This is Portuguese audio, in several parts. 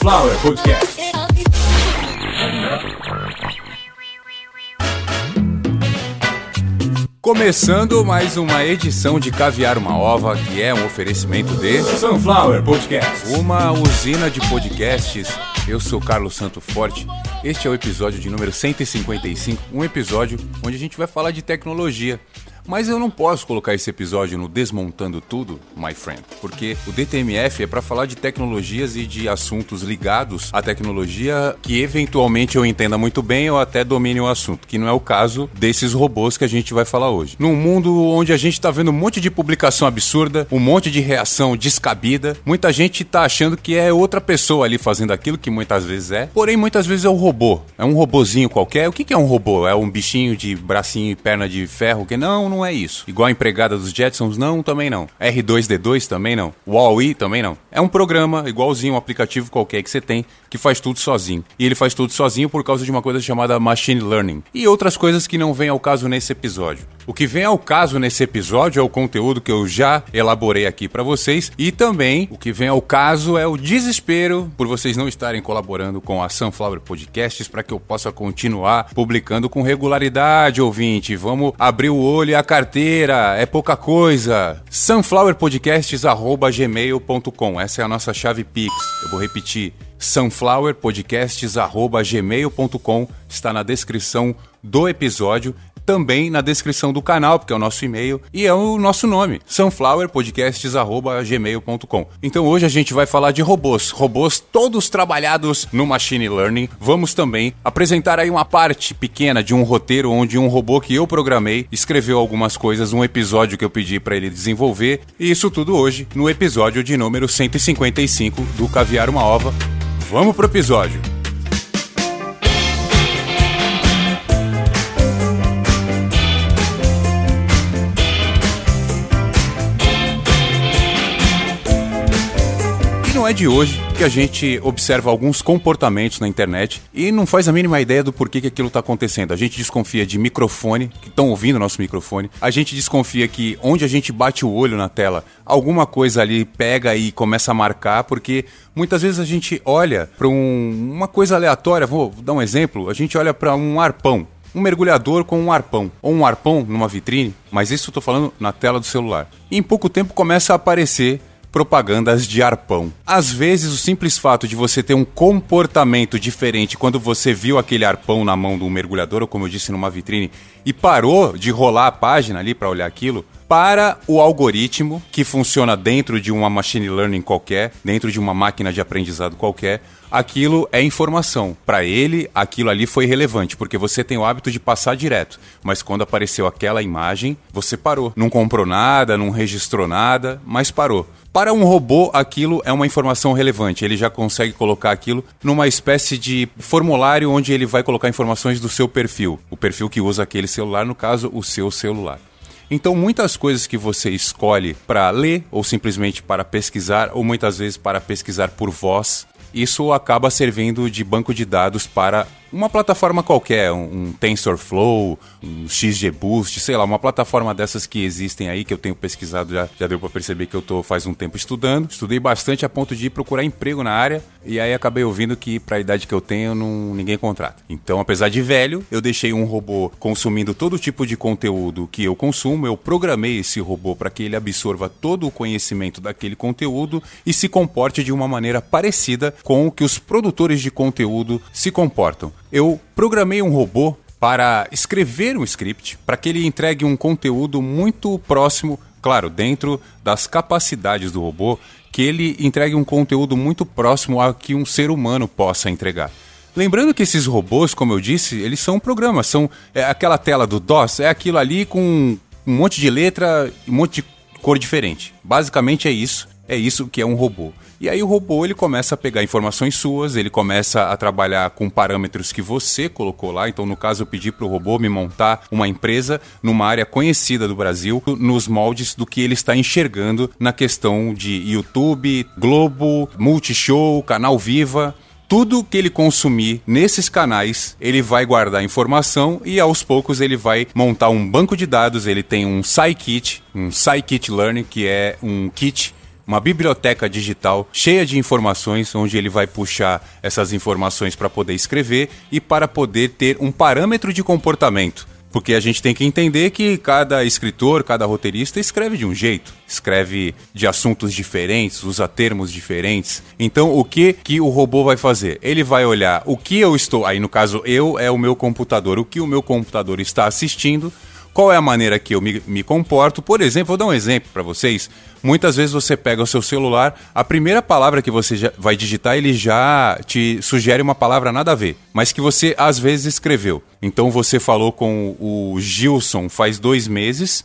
Sunflower Podcast. Começando mais uma edição de Caviar uma Ova, que é um oferecimento de Sunflower Podcast, uma usina de podcasts. Eu sou Carlos Santo Forte. Este é o episódio de número 155, um episódio onde a gente vai falar de tecnologia. Mas eu não posso colocar esse episódio no Desmontando Tudo, my friend, porque o DTMF é para falar de tecnologias e de assuntos ligados à tecnologia que eventualmente eu entenda muito bem ou até domine o assunto, que não é o caso desses robôs que a gente vai falar hoje. Num mundo onde a gente está vendo um monte de publicação absurda, um monte de reação descabida, muita gente está achando que é outra pessoa ali fazendo aquilo que muitas vezes é, porém muitas vezes é um robô, é um robozinho qualquer. O que, é um robô? É um bichinho de bracinho e perna de ferro que não, não é isso. Igual a empregada dos Jetsons, não, também não. R2D2 também não. Wall-E também não. É um programa igualzinho um aplicativo qualquer que você tem que faz tudo sozinho. E ele faz tudo sozinho por causa de uma coisa chamada machine learning e outras coisas que não vêm ao caso nesse episódio. O que vem ao caso nesse episódio é o conteúdo que eu já elaborei aqui para vocês e também o que vem ao caso é o desespero por vocês não estarem colaborando com a Sunflower Podcasts para que eu possa continuar publicando com regularidade, ouvinte. Vamos abrir o olho e a carteira, é pouca coisa. sunflowerpodcasts@gmail.com. Essa é a nossa chave Pix. Eu vou repetir sunflowerpodcasts@gmail.com está na descrição do episódio também na descrição do canal, porque é o nosso e-mail e é o nosso nome, sunflowerpodcasts@gmail.com. Então hoje a gente vai falar de robôs, robôs todos trabalhados no machine learning. Vamos também apresentar aí uma parte pequena de um roteiro onde um robô que eu programei escreveu algumas coisas, um episódio que eu pedi para ele desenvolver, e isso tudo hoje no episódio de número 155 do Caviar uma Ova. Vamos pro episódio. Não é de hoje que a gente observa alguns comportamentos na internet e não faz a mínima ideia do porquê que aquilo está acontecendo. A gente desconfia de microfone, que estão ouvindo nosso microfone. A gente desconfia que onde a gente bate o olho na tela, alguma coisa ali pega e começa a marcar, porque muitas vezes a gente olha para um, uma coisa aleatória. Vou dar um exemplo. A gente olha para um arpão um mergulhador com um arpão, ou um arpão numa vitrine, mas isso eu estou falando na tela do celular. E em pouco tempo começa a aparecer propagandas de arpão. Às vezes, o simples fato de você ter um comportamento diferente quando você viu aquele arpão na mão de um mergulhador, ou como eu disse, numa vitrine, e parou de rolar a página ali para olhar aquilo, para o algoritmo que funciona dentro de uma machine learning qualquer, dentro de uma máquina de aprendizado qualquer, aquilo é informação. Para ele, aquilo ali foi relevante, porque você tem o hábito de passar direto. Mas quando apareceu aquela imagem, você parou. Não comprou nada, não registrou nada, mas parou. Para um robô, aquilo é uma informação relevante. Ele já consegue colocar aquilo numa espécie de formulário onde ele vai colocar informações do seu perfil. O perfil que usa aquele celular, no caso, o seu celular. Então, muitas coisas que você escolhe para ler ou simplesmente para pesquisar, ou muitas vezes para pesquisar por voz, isso acaba servindo de banco de dados para uma plataforma qualquer, um, TensorFlow, um XGBoost, sei lá, uma plataforma dessas que existem aí, que eu tenho pesquisado, já, já deu para perceber que eu tô faz um tempo estudando. Estudei bastante a ponto de ir procurar emprego na área e aí acabei ouvindo que para a idade que eu tenho não, ninguém contrata. Então, apesar de velho, eu deixei um robô consumindo todo tipo de conteúdo que eu consumo, eu programei esse robô para que ele absorva todo o conhecimento daquele conteúdo e se comporte de uma maneira parecida com o que os produtores de conteúdo se comportam eu programei um robô para escrever um script para que ele entregue um conteúdo muito próximo, claro, dentro das capacidades do robô, que ele entregue um conteúdo muito próximo a que um ser humano possa entregar. Lembrando que esses robôs, como eu disse, eles são programas, são é, aquela tela do DOS, é aquilo ali com um monte de letra e um monte de cor diferente. Basicamente é isso, é isso que é um robô. E aí o robô ele começa a pegar informações suas, ele começa a trabalhar com parâmetros que você colocou lá. Então, no caso, eu pedi para o robô me montar uma empresa numa área conhecida do Brasil, nos moldes do que ele está enxergando na questão de YouTube, Globo, Multishow, Canal Viva tudo que ele consumir nesses canais, ele vai guardar informação e aos poucos ele vai montar um banco de dados. Ele tem um Scikit, um Scikit Learning, que é um kit uma biblioteca digital cheia de informações, onde ele vai puxar essas informações para poder escrever e para poder ter um parâmetro de comportamento. Porque a gente tem que entender que cada escritor, cada roteirista escreve de um jeito, escreve de assuntos diferentes, usa termos diferentes. Então, o que que o robô vai fazer? Ele vai olhar o que eu estou, aí no caso eu é o meu computador, o que o meu computador está assistindo, qual é a maneira que eu me, me comporto. Por exemplo, vou dar um exemplo para vocês. Muitas vezes você pega o seu celular, a primeira palavra que você vai digitar, ele já te sugere uma palavra nada a ver, mas que você às vezes escreveu. Então você falou com o Gilson faz dois meses.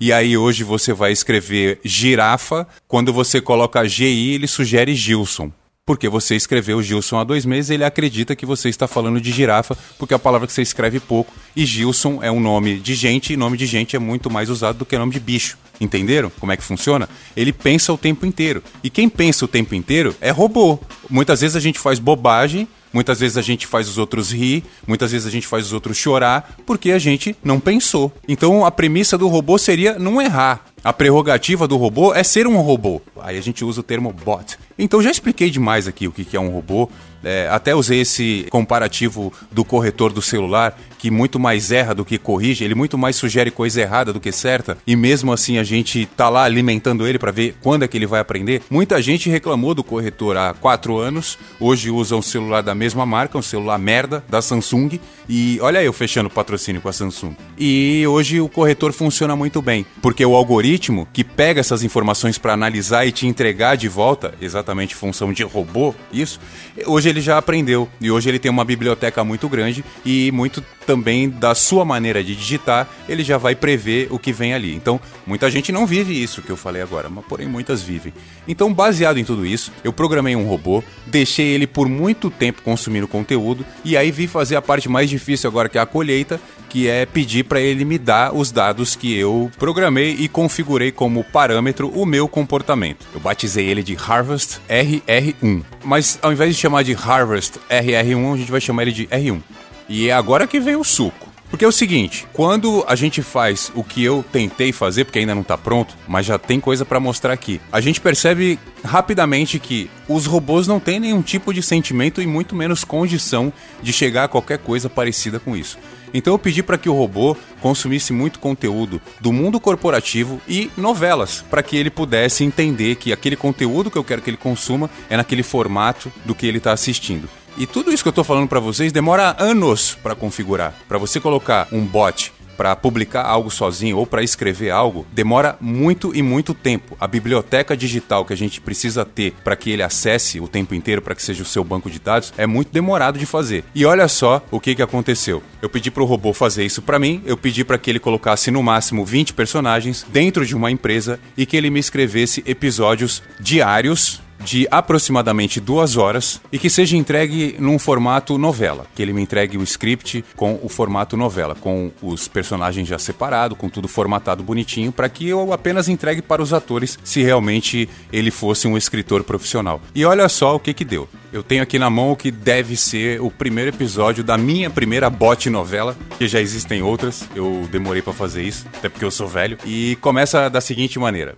E aí hoje você vai escrever girafa. Quando você coloca GI, ele sugere Gilson porque você escreveu Gilson há dois meses, ele acredita que você está falando de girafa, porque é a palavra que você escreve pouco, e Gilson é um nome de gente, e nome de gente é muito mais usado do que nome de bicho. Entenderam como é que funciona? Ele pensa o tempo inteiro. E quem pensa o tempo inteiro é robô. Muitas vezes a gente faz bobagem, muitas vezes a gente faz os outros rir, muitas vezes a gente faz os outros chorar, porque a gente não pensou. Então a premissa do robô seria não errar. A prerrogativa do robô é ser um robô. Aí a gente usa o termo bot. Então já expliquei demais aqui o que é um robô. É, até usei esse comparativo do corretor do celular, que muito mais erra do que corrige, ele muito mais sugere coisa errada do que certa, e mesmo assim a gente tá lá alimentando ele para ver quando é que ele vai aprender. Muita gente reclamou do corretor há quatro anos, hoje usa um celular da mesma marca, um celular merda da Samsung, e olha eu fechando patrocínio com a Samsung. E hoje o corretor funciona muito bem, porque o algoritmo que pega essas informações para analisar e te entregar de volta, exatamente função de robô, isso, hoje ele já aprendeu e hoje ele tem uma biblioteca muito grande e muito também da sua maneira de digitar, ele já vai prever o que vem ali. Então, muita gente não vive isso que eu falei agora, mas porém muitas vivem. Então, baseado em tudo isso, eu programei um robô, deixei ele por muito tempo consumindo conteúdo e aí vi fazer a parte mais difícil agora que é a colheita, que é pedir para ele me dar os dados que eu programei e configurei como parâmetro o meu comportamento. Eu batizei ele de Harvest RR1. Mas ao invés de chamar de Harvest RR1, a gente vai chamar ele de R1. E é agora que vem o suco. Porque é o seguinte, quando a gente faz o que eu tentei fazer, porque ainda não está pronto, mas já tem coisa para mostrar aqui, a gente percebe rapidamente que os robôs não têm nenhum tipo de sentimento e muito menos condição de chegar a qualquer coisa parecida com isso. Então eu pedi para que o robô consumisse muito conteúdo do mundo corporativo e novelas, para que ele pudesse entender que aquele conteúdo que eu quero que ele consuma é naquele formato do que ele está assistindo. E tudo isso que eu estou falando para vocês demora anos para configurar. Para você colocar um bot para publicar algo sozinho ou para escrever algo, demora muito e muito tempo. A biblioteca digital que a gente precisa ter para que ele acesse o tempo inteiro, para que seja o seu banco de dados, é muito demorado de fazer. E olha só o que, que aconteceu. Eu pedi para o robô fazer isso para mim, eu pedi para que ele colocasse no máximo 20 personagens dentro de uma empresa e que ele me escrevesse episódios diários de aproximadamente duas horas e que seja entregue num formato novela. Que ele me entregue o script com o formato novela, com os personagens já separados, com tudo formatado bonitinho, para que eu apenas entregue para os atores se realmente ele fosse um escritor profissional. E olha só o que que deu. Eu tenho aqui na mão o que deve ser o primeiro episódio da minha primeira bot novela, que já existem outras, eu demorei para fazer isso, até porque eu sou velho, e começa da seguinte maneira.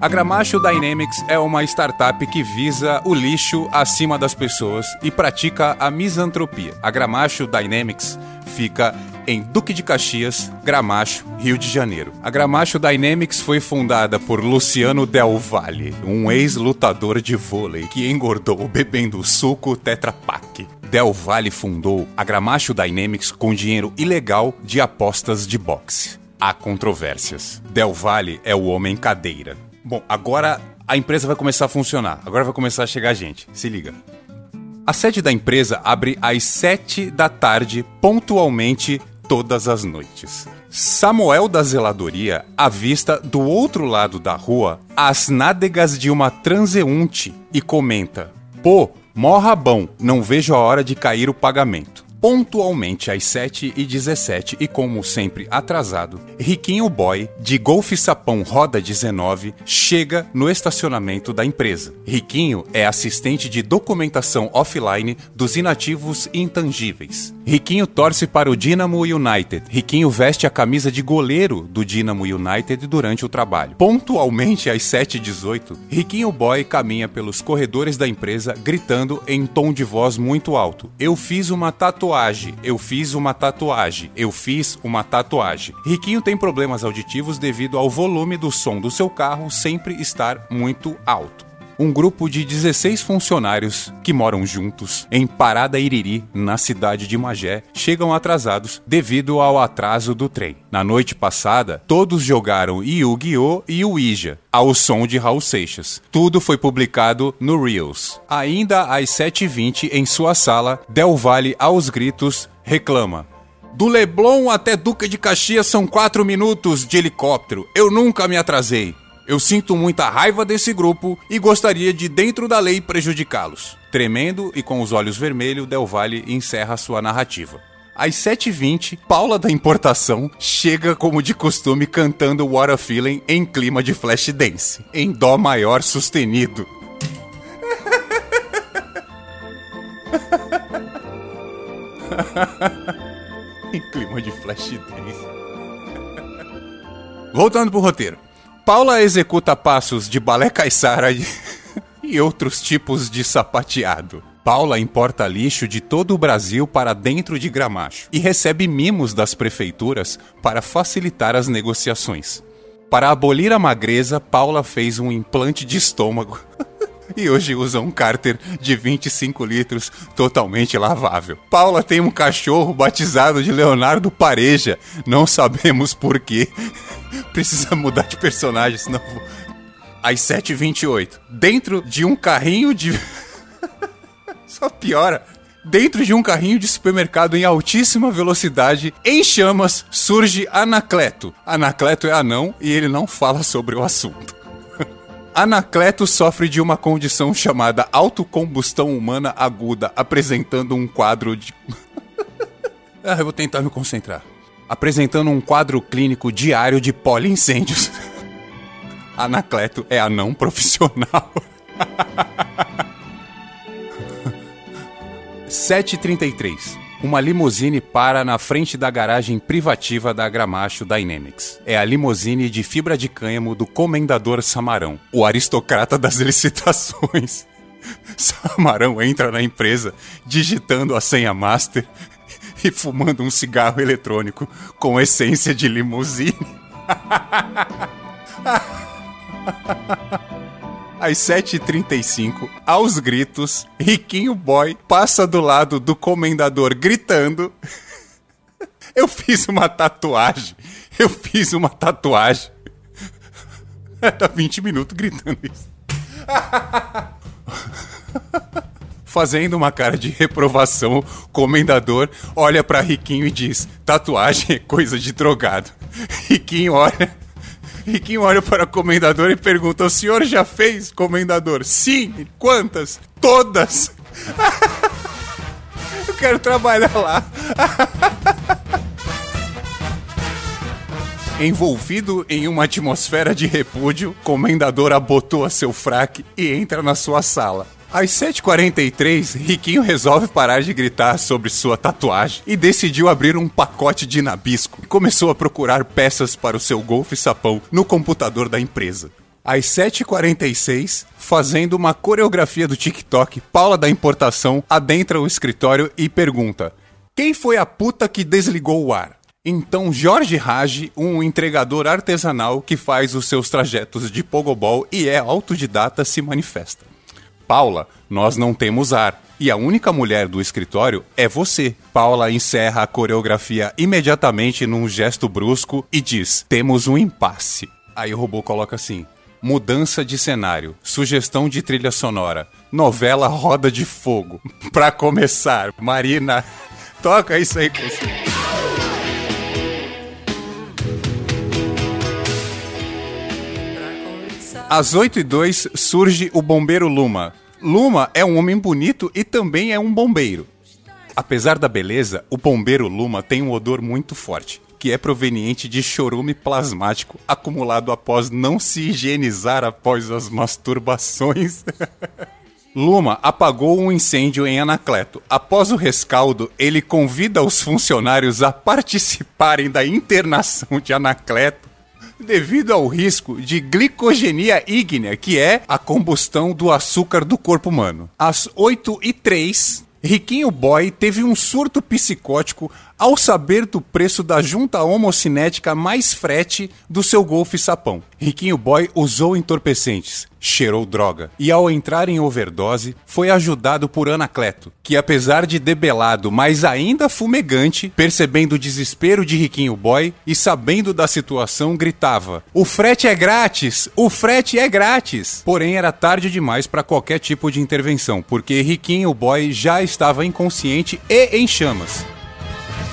A Gramacho Dynamics é uma startup que visa o lixo acima das pessoas e pratica a misantropia. A Gramacho Dynamics fica em Duque de Caxias, Gramacho, Rio de Janeiro. A Gramacho Dynamics foi fundada por Luciano Del Valle, um ex-lutador de vôlei que engordou bebendo suco Tetra Pak. Del Valle fundou a Gramacho Dynamics com dinheiro ilegal de apostas de boxe. Há controvérsias. Del Valle é o homem cadeira. Bom, agora a empresa vai começar a funcionar. Agora vai começar a chegar gente. Se liga. A sede da empresa abre às 7 da tarde, pontualmente todas as noites. Samuel da zeladoria avista do outro lado da rua as nádegas de uma transeunte e comenta: Pô, mó rabão, não vejo a hora de cair o pagamento. Pontualmente às 7h17 e como sempre atrasado, Riquinho Boy, de Golf Sapão Roda 19, chega no estacionamento da empresa. Riquinho é assistente de documentação offline dos inativos intangíveis. Riquinho torce para o Dynamo United. Riquinho veste a camisa de goleiro do Dynamo United durante o trabalho. Pontualmente às 7h18, Riquinho Boy caminha pelos corredores da empresa gritando em tom de voz muito alto: Eu fiz uma tatuagem tatuagem. Eu fiz uma tatuagem. Eu fiz uma tatuagem. Riquinho tem problemas auditivos devido ao volume do som do seu carro sempre estar muito alto um grupo de 16 funcionários que moram juntos em Parada Iriri, na cidade de Magé, chegam atrasados devido ao atraso do trem. Na noite passada, todos jogaram Yu-Gi-Oh! e Ouija, ao som de Raul Seixas. Tudo foi publicado no Reels. Ainda às 7h20, em sua sala, Del Valle, aos gritos, reclama. Do Leblon até Duca de Caxias são quatro minutos de helicóptero. Eu nunca me atrasei. Eu sinto muita raiva desse grupo e gostaria de, dentro da lei, prejudicá-los. Tremendo e com os olhos vermelhos, Del Valle encerra sua narrativa. Às 7h20, Paula da Importação chega como de costume cantando What a Feeling em clima de flash dance, em dó maior sustenido. em clima de flash dance. Voltando pro roteiro. Paula executa passos de balé caiçara e outros tipos de sapateado. Paula importa lixo de todo o Brasil para dentro de Gramacho e recebe mimos das prefeituras para facilitar as negociações. Para abolir a magreza, Paula fez um implante de estômago e hoje usa um cárter de 25 litros totalmente lavável. Paula tem um cachorro batizado de Leonardo Pareja, não sabemos porquê. Precisa mudar de personagem, senão. Às 7h28, dentro de um carrinho de. Só piora. Dentro de um carrinho de supermercado em altíssima velocidade, em chamas, surge Anacleto. Anacleto é anão e ele não fala sobre o assunto. Anacleto sofre de uma condição chamada autocombustão humana aguda, apresentando um quadro de. ah, eu vou tentar me concentrar. Apresentando um quadro clínico diário de poliincêndios. Anacleto é anão profissional. 733 uma limusine para na frente da garagem privativa da Gramacho Dynamics. É a limusine de fibra de cânhamo do Comendador Samarão, o aristocrata das licitações. Samarão entra na empresa digitando a senha master e fumando um cigarro eletrônico com essência de limusine. às 7h35, aos gritos, Riquinho Boy passa do lado do comendador gritando: Eu fiz uma tatuagem, eu fiz uma tatuagem. Tá 20 minutos gritando isso. Fazendo uma cara de reprovação, o comendador olha para Riquinho e diz: Tatuagem é coisa de drogado. Riquinho olha Riquinho olha para o comendador e pergunta: O senhor já fez, comendador? Sim. Quantas? Todas. Eu quero trabalhar lá. Envolvido em uma atmosfera de repúdio, comendador abotoa seu fraque e entra na sua sala. Às 7h43, Riquinho resolve parar de gritar sobre sua tatuagem e decidiu abrir um pacote de nabisco. Começou a procurar peças para o seu golfe sapão no computador da empresa. Às 7h46, fazendo uma coreografia do TikTok, Paula da Importação adentra o escritório e pergunta: Quem foi a puta que desligou o ar? Então Jorge Rage, um entregador artesanal que faz os seus trajetos de pogobol e é autodidata, se manifesta. Paula, nós não temos ar. E a única mulher do escritório é você. Paula encerra a coreografia imediatamente num gesto brusco e diz: Temos um impasse. Aí o robô coloca assim: Mudança de cenário, sugestão de trilha sonora, novela Roda de Fogo. Pra começar, Marina, toca isso aí com você. Às 8 e 2 surge o bombeiro Luma. Luma é um homem bonito e também é um bombeiro. Apesar da beleza, o bombeiro Luma tem um odor muito forte, que é proveniente de chorume plasmático acumulado após não se higienizar após as masturbações. Luma apagou um incêndio em Anacleto. Após o rescaldo, ele convida os funcionários a participarem da internação de Anacleto devido ao risco de glicogenia ígnea, que é a combustão do açúcar do corpo humano. Às 8 e 3 Riquinho Boy teve um surto psicótico ao saber do preço da junta homocinética mais frete do seu Golf Sapão. Riquinho Boy usou entorpecentes, cheirou droga e ao entrar em overdose foi ajudado por Anacleto, que apesar de debelado, mas ainda fumegante, percebendo o desespero de Riquinho Boy e sabendo da situação, gritava: "O frete é grátis! O frete é grátis!". Porém era tarde demais para qualquer tipo de intervenção, porque Riquinho Boy já estava inconsciente e em chamas.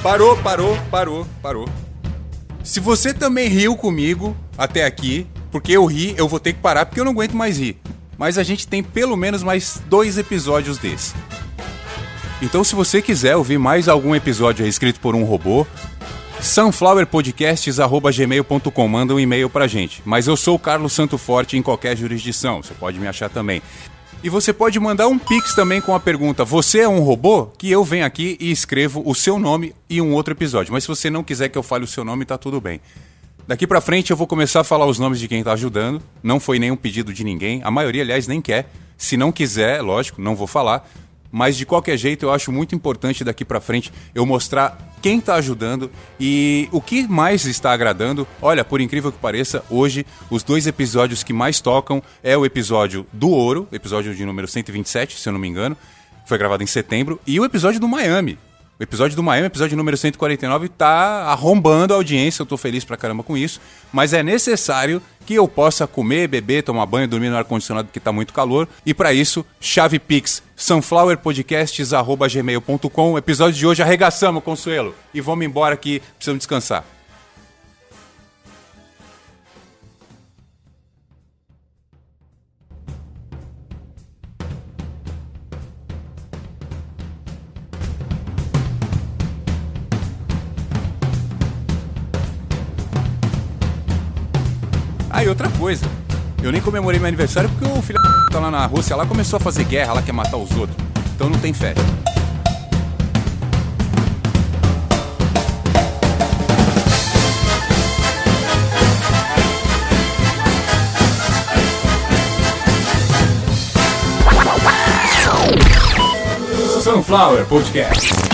Parou, parou, parou, parou. Se você também riu comigo até aqui, porque eu ri, eu vou ter que parar porque eu não aguento mais rir. Mas a gente tem pelo menos mais dois episódios desse. Então, se você quiser ouvir mais algum episódio escrito por um robô, sunflowerpodcasts.gmail.com, manda um e-mail pra gente. Mas eu sou o Carlos Santo Forte em qualquer jurisdição, você pode me achar também. E você pode mandar um pix também com a pergunta: Você é um robô? Que eu venho aqui e escrevo o seu nome e um outro episódio. Mas se você não quiser que eu fale o seu nome, tá tudo bem. Daqui pra frente eu vou começar a falar os nomes de quem tá ajudando. Não foi nenhum pedido de ninguém. A maioria, aliás, nem quer. Se não quiser, lógico, não vou falar. Mas de qualquer jeito, eu acho muito importante daqui pra frente eu mostrar quem está ajudando e o que mais está agradando. Olha, por incrível que pareça, hoje os dois episódios que mais tocam é o episódio do Ouro, episódio de número 127, se eu não me engano, foi gravado em setembro, e o episódio do Miami. O episódio do Miami, episódio número 149, tá arrombando a audiência, eu tô feliz pra caramba com isso, mas é necessário que eu possa comer, beber, tomar banho, dormir no ar-condicionado porque tá muito calor, e para isso, chave Pix, sunflowerpodcasts.gmail.com, episódio de hoje arregaçamos, Consuelo, e vamos embora que precisamos descansar. Ah, outra coisa. Eu nem comemorei meu aniversário porque o filho da tá lá na Rússia lá começou a fazer guerra, lá quer matar os outros. Então não tem festa. Sunflower Podcast.